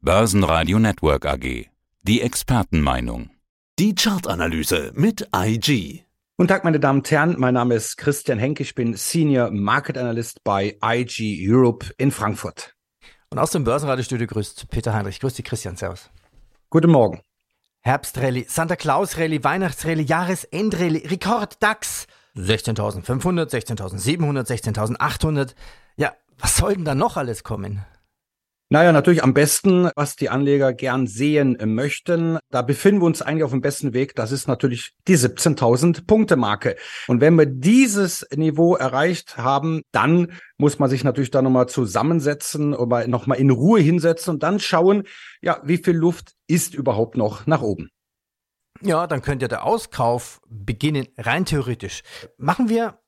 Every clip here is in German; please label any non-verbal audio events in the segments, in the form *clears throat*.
Börsenradio Network AG. Die Expertenmeinung. Die Chartanalyse mit IG. Guten Tag, meine Damen und Herren. Mein Name ist Christian Henke. Ich bin Senior Market Analyst bei IG Europe in Frankfurt. Und aus dem Börsenradiostudio grüßt Peter Heinrich. Grüß dich, Christian. Servus. Guten Morgen. Herbstrallye, Santa Claus Rallye, Weihnachtsrallye, Jahresendrallye, Rekord DAX. 16.500, 16.700, 16.800. Ja, was soll denn da noch alles kommen? Naja, natürlich am besten, was die Anleger gern sehen möchten. Da befinden wir uns eigentlich auf dem besten Weg. Das ist natürlich die 17.000 Punkte Marke. Und wenn wir dieses Niveau erreicht haben, dann muss man sich natürlich da nochmal zusammensetzen oder nochmal in Ruhe hinsetzen und dann schauen, ja, wie viel Luft ist überhaupt noch nach oben. Ja, dann könnte der Auskauf beginnen, rein theoretisch. Machen wir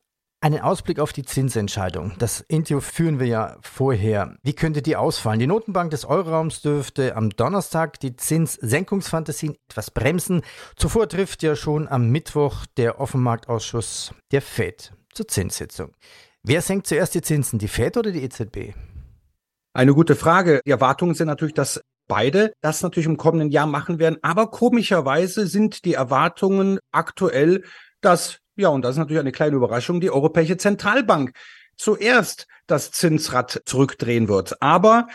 einen Ausblick auf die Zinsentscheidung. Das Interview führen wir ja vorher. Wie könnte die ausfallen? Die Notenbank des Euroraums dürfte am Donnerstag die Zinssenkungsfantasien etwas bremsen. Zuvor trifft ja schon am Mittwoch der Offenmarktausschuss der FED zur Zinssitzung. Wer senkt zuerst die Zinsen, die FED oder die EZB? Eine gute Frage. Die Erwartungen sind natürlich, dass beide das natürlich im kommenden Jahr machen werden. Aber komischerweise sind die Erwartungen aktuell, dass ja, und das ist natürlich eine kleine Überraschung, die Europäische Zentralbank zuerst das Zinsrad zurückdrehen wird. Aber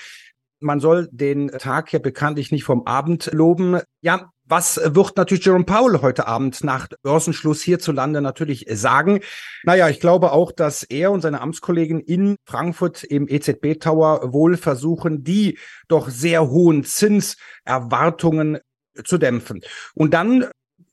man soll den Tag ja bekanntlich nicht vom Abend loben. Ja, was wird natürlich Jerome Powell heute Abend nach Börsenschluss hierzulande natürlich sagen? Naja, ich glaube auch, dass er und seine Amtskollegen in Frankfurt im EZB Tower wohl versuchen, die doch sehr hohen Zinserwartungen zu dämpfen. Und dann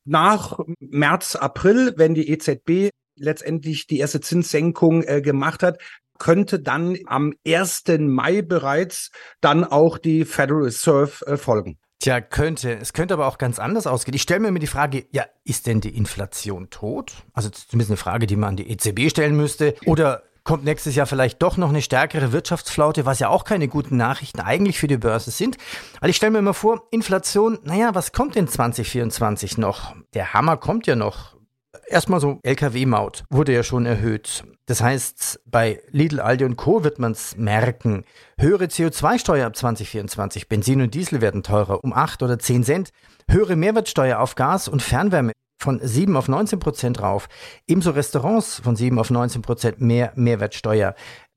nach März, April, wenn die EZB letztendlich die erste Zinssenkung äh, gemacht hat, könnte dann am 1. Mai bereits dann auch die Federal Reserve äh, folgen. Tja, könnte. Es könnte aber auch ganz anders ausgehen. Ich stelle mir immer die Frage, ja, ist denn die Inflation tot? Also zumindest eine Frage, die man an die EZB stellen müsste. Oder kommt nächstes Jahr vielleicht doch noch eine stärkere Wirtschaftsflaute, was ja auch keine guten Nachrichten eigentlich für die Börse sind. Weil ich stelle mir immer vor, Inflation, naja, was kommt in 2024 noch? Der Hammer kommt ja noch. Erstmal so Lkw-Maut wurde ja schon erhöht. Das heißt, bei Lidl, Aldi und Co. wird man es merken. Höhere CO2-Steuer ab 2024. Benzin und Diesel werden teurer um 8 oder 10 Cent. Höhere Mehrwertsteuer auf Gas und Fernwärme von 7 auf 19 Prozent rauf. Ebenso Restaurants von 7 auf 19 Prozent mehr Mehrwertsteuer.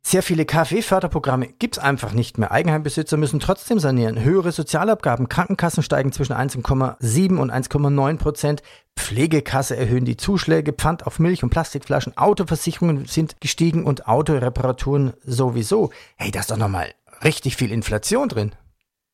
Sehr viele KfW-Förderprogramme gibt es einfach nicht mehr. Eigenheimbesitzer müssen trotzdem sanieren. Höhere Sozialabgaben, Krankenkassen steigen zwischen 1,7 und 1,9 Prozent. Pflegekasse erhöhen die Zuschläge, Pfand auf Milch und Plastikflaschen, Autoversicherungen sind gestiegen und Autoreparaturen sowieso. Hey, da ist doch nochmal richtig viel Inflation drin.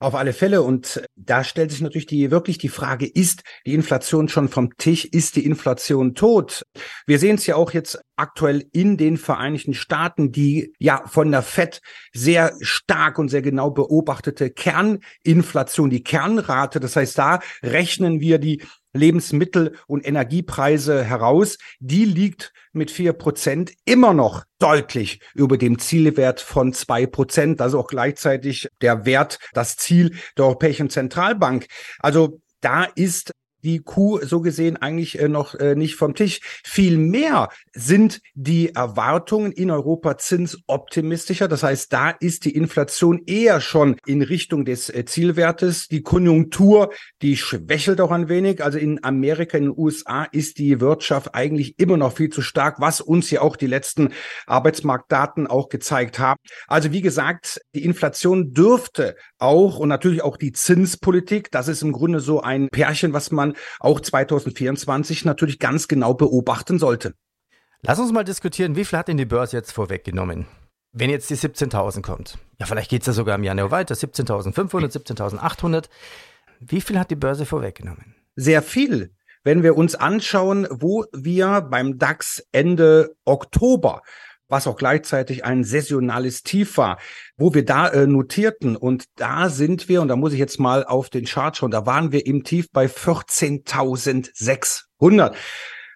Auf alle Fälle. Und da stellt sich natürlich die, wirklich die Frage, ist die Inflation schon vom Tisch? Ist die Inflation tot? Wir sehen es ja auch jetzt aktuell in den Vereinigten Staaten, die ja von der FED sehr stark und sehr genau beobachtete Kerninflation, die Kernrate. Das heißt, da rechnen wir die Lebensmittel- und Energiepreise heraus. Die liegt mit vier Prozent immer noch deutlich über dem Zielwert von zwei Prozent. Also auch gleichzeitig der Wert, das Ziel der Europäischen Zentralbank. Also da ist die Kuh so gesehen eigentlich äh, noch äh, nicht vom Tisch. Vielmehr sind die Erwartungen in Europa zinsoptimistischer. Das heißt, da ist die Inflation eher schon in Richtung des äh, Zielwertes. Die Konjunktur, die schwächelt auch ein wenig. Also in Amerika, in den USA ist die Wirtschaft eigentlich immer noch viel zu stark, was uns ja auch die letzten Arbeitsmarktdaten auch gezeigt haben. Also wie gesagt, die Inflation dürfte auch und natürlich auch die Zinspolitik, das ist im Grunde so ein Pärchen, was man auch 2024 natürlich ganz genau beobachten sollte. Lass uns mal diskutieren, wie viel hat denn die Börse jetzt vorweggenommen? Wenn jetzt die 17.000 kommt, ja, vielleicht geht es ja sogar im Januar weiter, 17.500, 17.800. Wie viel hat die Börse vorweggenommen? Sehr viel. Wenn wir uns anschauen, wo wir beim DAX Ende Oktober was auch gleichzeitig ein saisonales Tief war, wo wir da äh, notierten. Und da sind wir, und da muss ich jetzt mal auf den Chart schauen, da waren wir im Tief bei 14.600.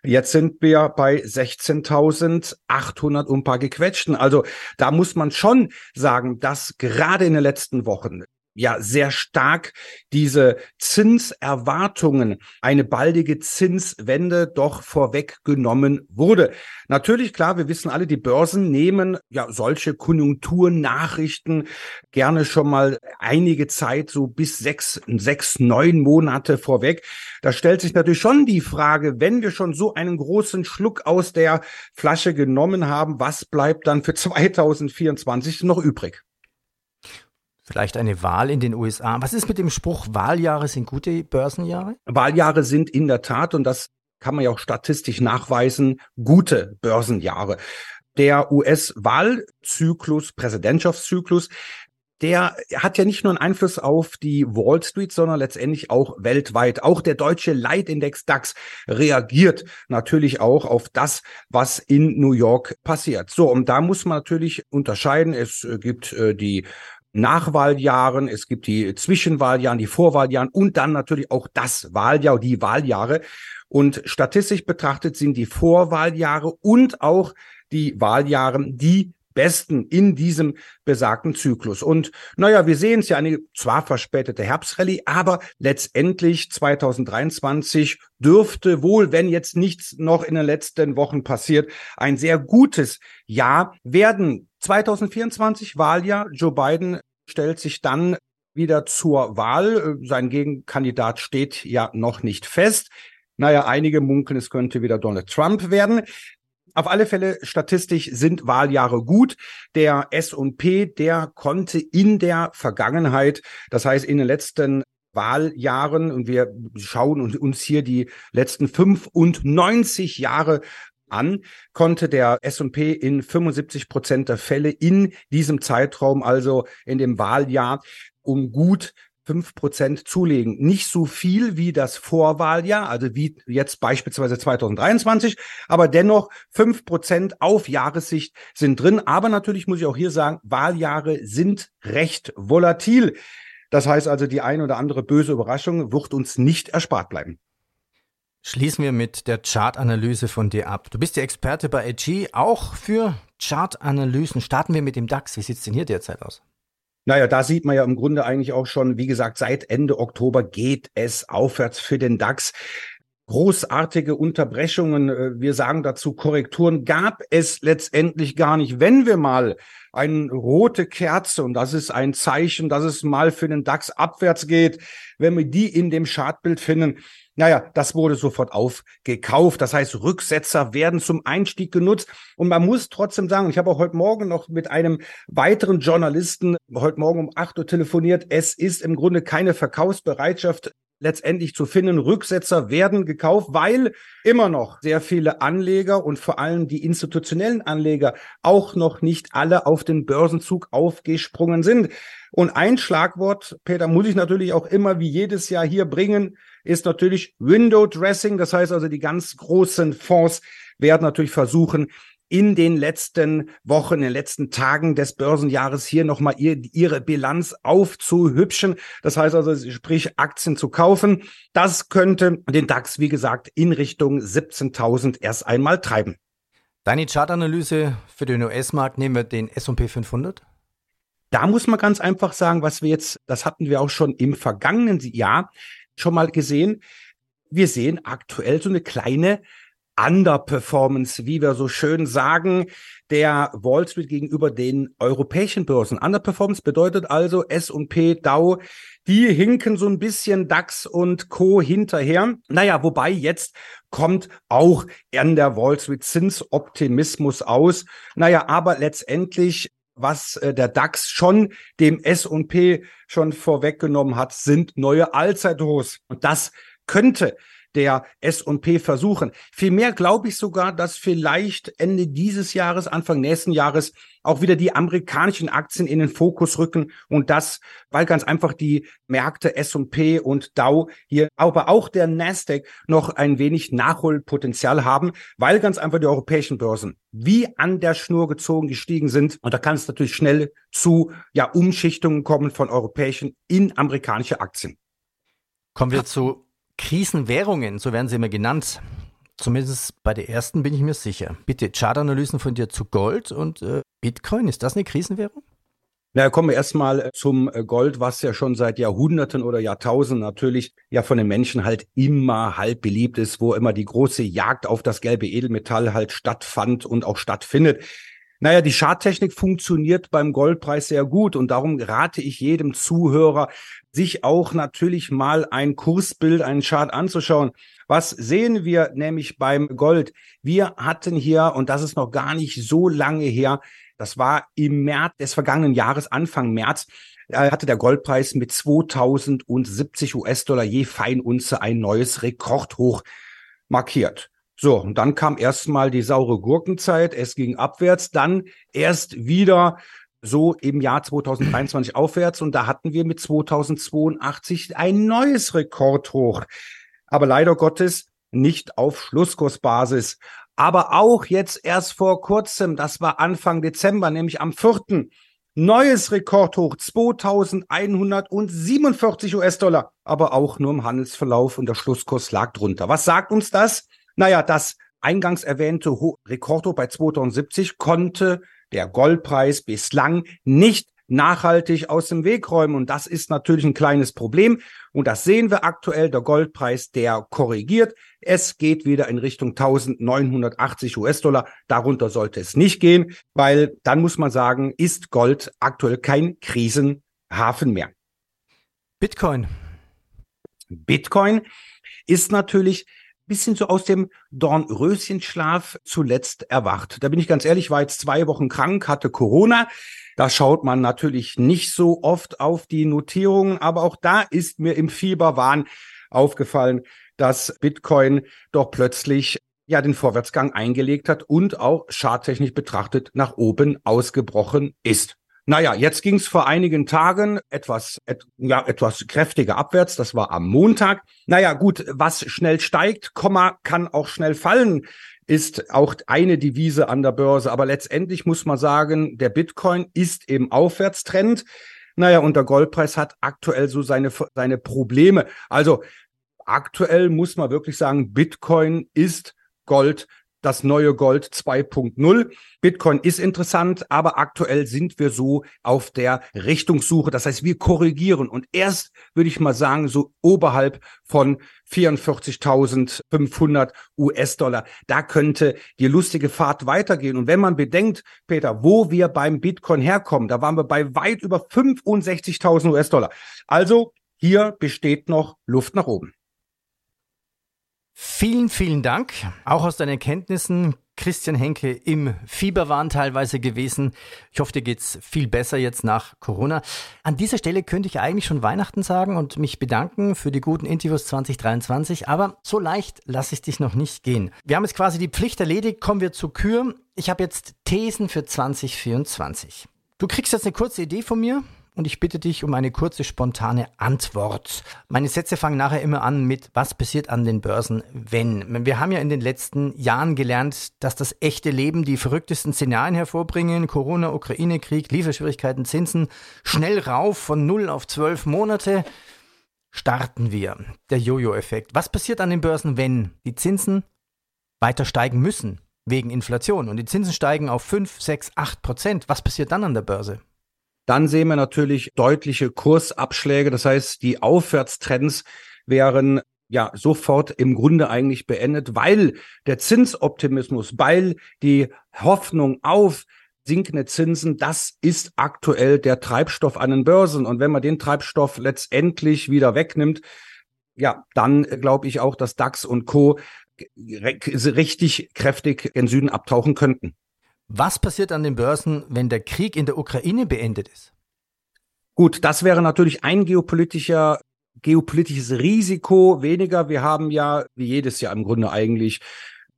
Jetzt sind wir bei 16.800 und paar gequetschten. Also da muss man schon sagen, dass gerade in den letzten Wochen ja sehr stark diese Zinserwartungen, eine baldige Zinswende doch vorweggenommen wurde. Natürlich, klar, wir wissen alle, die Börsen nehmen ja solche Konjunkturnachrichten gerne schon mal einige Zeit, so bis sechs, sechs, neun Monate vorweg. Da stellt sich natürlich schon die Frage, wenn wir schon so einen großen Schluck aus der Flasche genommen haben, was bleibt dann für *laughs* 2024 noch übrig? Vielleicht eine Wahl in den USA. Was ist mit dem Spruch, Wahljahre sind gute Börsenjahre? Wahljahre sind in der Tat, und das kann man ja auch statistisch nachweisen, gute Börsenjahre. Der US-Wahlzyklus, Präsidentschaftszyklus, der hat ja nicht nur einen Einfluss auf die Wall Street, sondern letztendlich auch weltweit. Auch der deutsche Leitindex DAX reagiert natürlich auch auf das, was in New York passiert. So, und da muss man natürlich unterscheiden. Es gibt äh, die Nachwahljahren, es gibt die Zwischenwahljahren, die Vorwahljahren und dann natürlich auch das Wahljahr, die Wahljahre. Und statistisch betrachtet sind die Vorwahljahre und auch die Wahljahre die besten in diesem besagten Zyklus. Und naja, wir sehen es ja eine zwar verspätete Herbstrallye, aber letztendlich 2023 dürfte wohl, wenn jetzt nichts noch in den letzten Wochen passiert, ein sehr gutes Jahr werden. 2024 Wahljahr. Joe Biden stellt sich dann wieder zur Wahl. Sein Gegenkandidat steht ja noch nicht fest. Naja, einige munkeln, es könnte wieder Donald Trump werden. Auf alle Fälle, statistisch sind Wahljahre gut. Der S&P, der konnte in der Vergangenheit, das heißt in den letzten Wahljahren, und wir schauen uns hier die letzten 95 Jahre an, konnte der S&P in 75 Prozent der Fälle in diesem Zeitraum, also in dem Wahljahr, um gut fünf Prozent zulegen. Nicht so viel wie das Vorwahljahr, also wie jetzt beispielsweise 2023, aber dennoch fünf Prozent auf Jahressicht sind drin. Aber natürlich muss ich auch hier sagen, Wahljahre sind recht volatil. Das heißt also, die ein oder andere böse Überraschung wird uns nicht erspart bleiben. Schließen wir mit der Chartanalyse von dir ab. Du bist der Experte bei AG, auch für Chartanalysen. Starten wir mit dem DAX. Wie sieht es denn hier derzeit aus? Naja, da sieht man ja im Grunde eigentlich auch schon, wie gesagt, seit Ende Oktober geht es aufwärts für den DAX. Großartige Unterbrechungen, äh, wir sagen dazu Korrekturen, gab es letztendlich gar nicht. Wenn wir mal eine rote Kerze, und das ist ein Zeichen, dass es mal für den DAX abwärts geht, wenn wir die in dem Chartbild finden, naja, das wurde sofort aufgekauft. Das heißt, Rücksetzer werden zum Einstieg genutzt. Und man muss trotzdem sagen, ich habe auch heute Morgen noch mit einem weiteren Journalisten heute Morgen um acht Uhr telefoniert. Es ist im Grunde keine Verkaufsbereitschaft letztendlich zu finden. Rücksetzer werden gekauft, weil immer noch sehr viele Anleger und vor allem die institutionellen Anleger auch noch nicht alle auf den Börsenzug aufgesprungen sind. Und ein Schlagwort, Peter, muss ich natürlich auch immer wie jedes Jahr hier bringen ist natürlich Window Dressing. Das heißt also, die ganz großen Fonds werden natürlich versuchen, in den letzten Wochen, in den letzten Tagen des Börsenjahres hier nochmal ihr, ihre Bilanz aufzuhübschen. Das heißt also, sprich Aktien zu kaufen. Das könnte den DAX, wie gesagt, in Richtung 17.000 erst einmal treiben. Deine Chartanalyse für den US-Markt nehmen wir den S&P 500? Da muss man ganz einfach sagen, was wir jetzt, das hatten wir auch schon im vergangenen Jahr, schon mal gesehen. Wir sehen aktuell so eine kleine Underperformance, wie wir so schön sagen, der Wall Street gegenüber den europäischen Börsen. Underperformance bedeutet also S&P, Dow, die hinken so ein bisschen DAX und Co. hinterher. Naja, wobei jetzt kommt auch an der Wall Street Zinsoptimismus aus. Naja, aber letztendlich was äh, der DAX schon dem S&P schon vorweggenommen hat, sind neue Allzeithochs. Und das könnte der S&P versuchen. Vielmehr glaube ich sogar, dass vielleicht Ende dieses Jahres, Anfang nächsten Jahres auch wieder die amerikanischen Aktien in den Fokus rücken und das, weil ganz einfach die Märkte S&P und Dow hier, aber auch der Nasdaq noch ein wenig Nachholpotenzial haben, weil ganz einfach die europäischen Börsen wie an der Schnur gezogen gestiegen sind und da kann es natürlich schnell zu ja Umschichtungen kommen von europäischen in amerikanische Aktien. Kommen wir zu Krisenwährungen, so werden sie immer genannt. Zumindest bei der ersten bin ich mir sicher. Bitte Chartanalysen von dir zu Gold und äh, Bitcoin, ist das eine Krisenwährung? Na, kommen wir erstmal zum Gold, was ja schon seit Jahrhunderten oder Jahrtausenden natürlich ja von den Menschen halt immer halt beliebt ist, wo immer die große Jagd auf das gelbe Edelmetall halt stattfand und auch stattfindet. Naja, die Charttechnik funktioniert beim Goldpreis sehr gut und darum rate ich jedem Zuhörer, sich auch natürlich mal ein Kursbild, einen Chart anzuschauen. Was sehen wir nämlich beim Gold? Wir hatten hier, und das ist noch gar nicht so lange her, das war im März des vergangenen Jahres, Anfang März, äh, hatte der Goldpreis mit 2070 US-Dollar je Feinunze ein neues Rekordhoch markiert. So, und dann kam erstmal die saure Gurkenzeit, es ging abwärts, dann erst wieder so im Jahr 2023 *clears throat* aufwärts und da hatten wir mit 2082 ein neues Rekordhoch. Aber leider Gottes nicht auf Schlusskursbasis. Aber auch jetzt erst vor kurzem, das war Anfang Dezember, nämlich am 4. Neues Rekordhoch, 2147 US-Dollar, aber auch nur im Handelsverlauf und der Schlusskurs lag drunter. Was sagt uns das? Naja, das eingangs erwähnte Rekordhoch bei 2070 konnte der Goldpreis bislang nicht nachhaltig aus dem Weg räumen. Und das ist natürlich ein kleines Problem. Und das sehen wir aktuell. Der Goldpreis, der korrigiert. Es geht wieder in Richtung 1980 US-Dollar. Darunter sollte es nicht gehen, weil dann muss man sagen, ist Gold aktuell kein Krisenhafen mehr. Bitcoin. Bitcoin ist natürlich bisschen so aus dem Dornröschenschlaf zuletzt erwacht. Da bin ich ganz ehrlich, war jetzt zwei Wochen krank, hatte Corona. Da schaut man natürlich nicht so oft auf die Notierungen, aber auch da ist mir im Fieberwahn aufgefallen, dass Bitcoin doch plötzlich ja den Vorwärtsgang eingelegt hat und auch charttechnisch betrachtet nach oben ausgebrochen ist. Naja, jetzt ging es vor einigen Tagen etwas, et, ja, etwas kräftiger abwärts. Das war am Montag. Naja, gut, was schnell steigt, Komma, kann auch schnell fallen ist auch eine Devise an der Börse. Aber letztendlich muss man sagen, der Bitcoin ist im Aufwärtstrend. Naja, und der Goldpreis hat aktuell so seine, seine Probleme. Also aktuell muss man wirklich sagen, Bitcoin ist Gold das neue Gold 2.0. Bitcoin ist interessant, aber aktuell sind wir so auf der Richtungssuche. Das heißt, wir korrigieren und erst würde ich mal sagen, so oberhalb von 44.500 US-Dollar. Da könnte die lustige Fahrt weitergehen. Und wenn man bedenkt, Peter, wo wir beim Bitcoin herkommen, da waren wir bei weit über 65.000 US-Dollar. Also hier besteht noch Luft nach oben. Vielen, vielen Dank. Auch aus deinen Kenntnissen, Christian Henke im Fieberwahn teilweise gewesen. Ich hoffe, dir geht's viel besser jetzt nach Corona. An dieser Stelle könnte ich eigentlich schon Weihnachten sagen und mich bedanken für die guten Interviews 2023, aber so leicht lasse ich dich noch nicht gehen. Wir haben jetzt quasi die Pflicht erledigt, kommen wir zur Kür. Ich habe jetzt Thesen für 2024. Du kriegst jetzt eine kurze Idee von mir und ich bitte dich um eine kurze, spontane Antwort. Meine Sätze fangen nachher immer an mit, was passiert an den Börsen, wenn. Wir haben ja in den letzten Jahren gelernt, dass das echte Leben die verrücktesten Szenarien hervorbringen. Corona, Ukraine-Krieg, Lieferschwierigkeiten, Zinsen, schnell rauf von 0 auf 12 Monate. Starten wir. Der Jojo-Effekt. Was passiert an den Börsen, wenn die Zinsen weiter steigen müssen? Wegen Inflation. Und die Zinsen steigen auf 5, 6, 8 Prozent. Was passiert dann an der Börse? Dann sehen wir natürlich deutliche Kursabschläge. Das heißt, die Aufwärtstrends wären ja sofort im Grunde eigentlich beendet, weil der Zinsoptimismus, weil die Hoffnung auf sinkende Zinsen, das ist aktuell der Treibstoff an den Börsen. Und wenn man den Treibstoff letztendlich wieder wegnimmt, ja, dann glaube ich auch, dass DAX und Co. richtig kräftig in Süden abtauchen könnten. Was passiert an den Börsen, wenn der Krieg in der Ukraine beendet ist? Gut, das wäre natürlich ein geopolitischer geopolitisches Risiko weniger. Wir haben ja wie jedes Jahr im Grunde eigentlich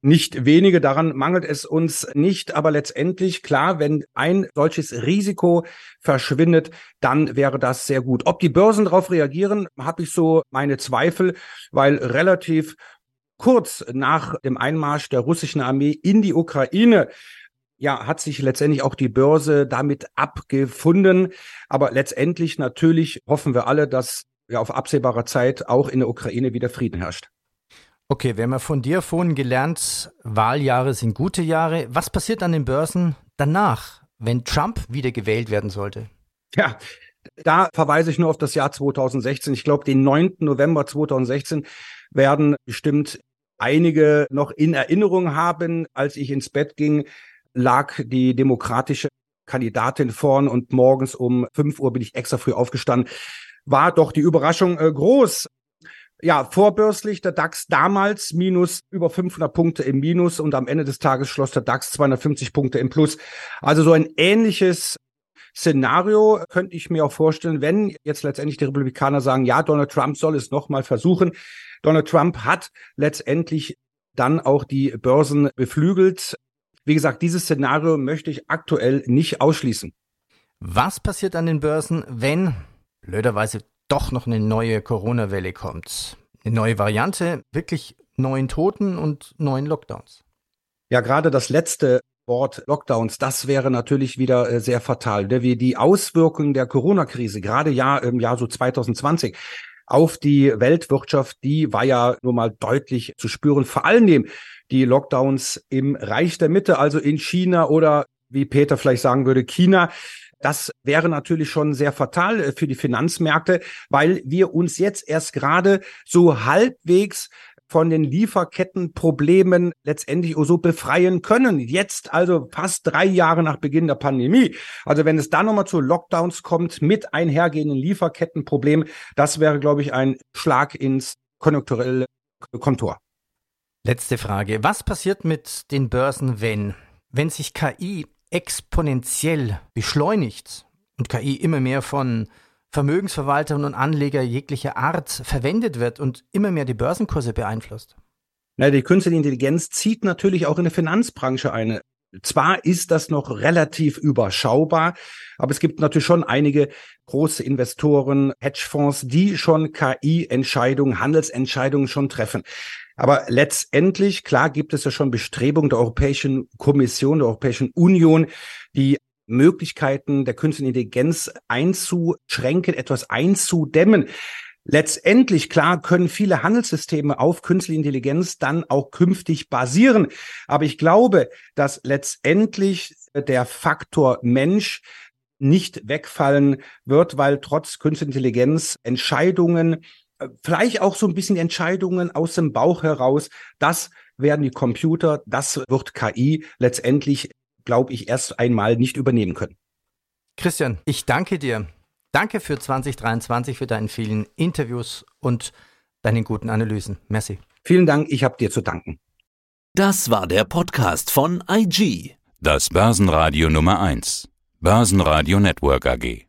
nicht wenige, daran mangelt es uns nicht, aber letztendlich klar, wenn ein solches Risiko verschwindet, dann wäre das sehr gut. Ob die Börsen darauf reagieren, habe ich so meine Zweifel, weil relativ kurz nach dem Einmarsch der russischen Armee in die Ukraine ja, hat sich letztendlich auch die Börse damit abgefunden. Aber letztendlich natürlich hoffen wir alle, dass ja auf absehbarer Zeit auch in der Ukraine wieder Frieden herrscht. Okay, wir haben ja von dir vorhin gelernt, Wahljahre sind gute Jahre. Was passiert an den Börsen danach, wenn Trump wieder gewählt werden sollte? Ja, da verweise ich nur auf das Jahr 2016. Ich glaube, den 9. November 2016 werden bestimmt einige noch in Erinnerung haben. Als ich ins Bett ging, lag die demokratische Kandidatin vorn und morgens um 5 Uhr bin ich extra früh aufgestanden. War doch die Überraschung äh, groß. Ja, vorbörslich der DAX damals minus über 500 Punkte im Minus und am Ende des Tages schloss der DAX 250 Punkte im Plus. Also so ein ähnliches Szenario könnte ich mir auch vorstellen, wenn jetzt letztendlich die Republikaner sagen, ja, Donald Trump soll es nochmal versuchen. Donald Trump hat letztendlich dann auch die Börsen beflügelt. Wie gesagt, dieses Szenario möchte ich aktuell nicht ausschließen. Was passiert an den Börsen, wenn blöderweise doch noch eine neue Corona-Welle kommt? Eine neue Variante, wirklich neuen Toten und neuen Lockdowns? Ja, gerade das letzte Wort Lockdowns, das wäre natürlich wieder äh, sehr fatal. Wie die Auswirkungen der Corona-Krise, gerade ja im Jahr so 2020, auf die Weltwirtschaft, die war ja nur mal deutlich zu spüren. Vor allem die Lockdowns im Reich der Mitte, also in China oder wie Peter vielleicht sagen würde, China. Das wäre natürlich schon sehr fatal äh, für die Finanzmärkte, weil wir uns jetzt erst gerade so halbwegs von den Lieferkettenproblemen letztendlich so befreien können. Jetzt also fast drei Jahre nach Beginn der Pandemie. Also wenn es dann nochmal zu Lockdowns kommt mit einhergehenden Lieferkettenproblemen, das wäre, glaube ich, ein Schlag ins konjunkturelle Kontor. Letzte Frage. Was passiert mit den Börsen, wenn, wenn sich KI exponentiell beschleunigt und KI immer mehr von Vermögensverwaltern und Anleger jeglicher Art verwendet wird und immer mehr die Börsenkurse beeinflusst? Na, die künstliche Intelligenz zieht natürlich auch in der Finanzbranche eine. Zwar ist das noch relativ überschaubar, aber es gibt natürlich schon einige große Investoren, Hedgefonds, die schon KI-Entscheidungen, Handelsentscheidungen schon treffen. Aber letztendlich, klar, gibt es ja schon Bestrebungen der Europäischen Kommission, der Europäischen Union, die Möglichkeiten der künstlichen Intelligenz einzuschränken, etwas einzudämmen. Letztendlich, klar, können viele Handelssysteme auf künstliche Intelligenz dann auch künftig basieren. Aber ich glaube, dass letztendlich der Faktor Mensch nicht wegfallen wird, weil trotz künstlicher Intelligenz Entscheidungen, vielleicht auch so ein bisschen Entscheidungen aus dem Bauch heraus, das werden die Computer, das wird KI letztendlich glaube ich, erst einmal nicht übernehmen können. Christian, ich danke dir. Danke für 2023, für deine vielen Interviews und deine guten Analysen. Merci. Vielen Dank, ich habe dir zu danken. Das war der Podcast von IG. Das Börsenradio Nummer 1. Börsenradio Network AG.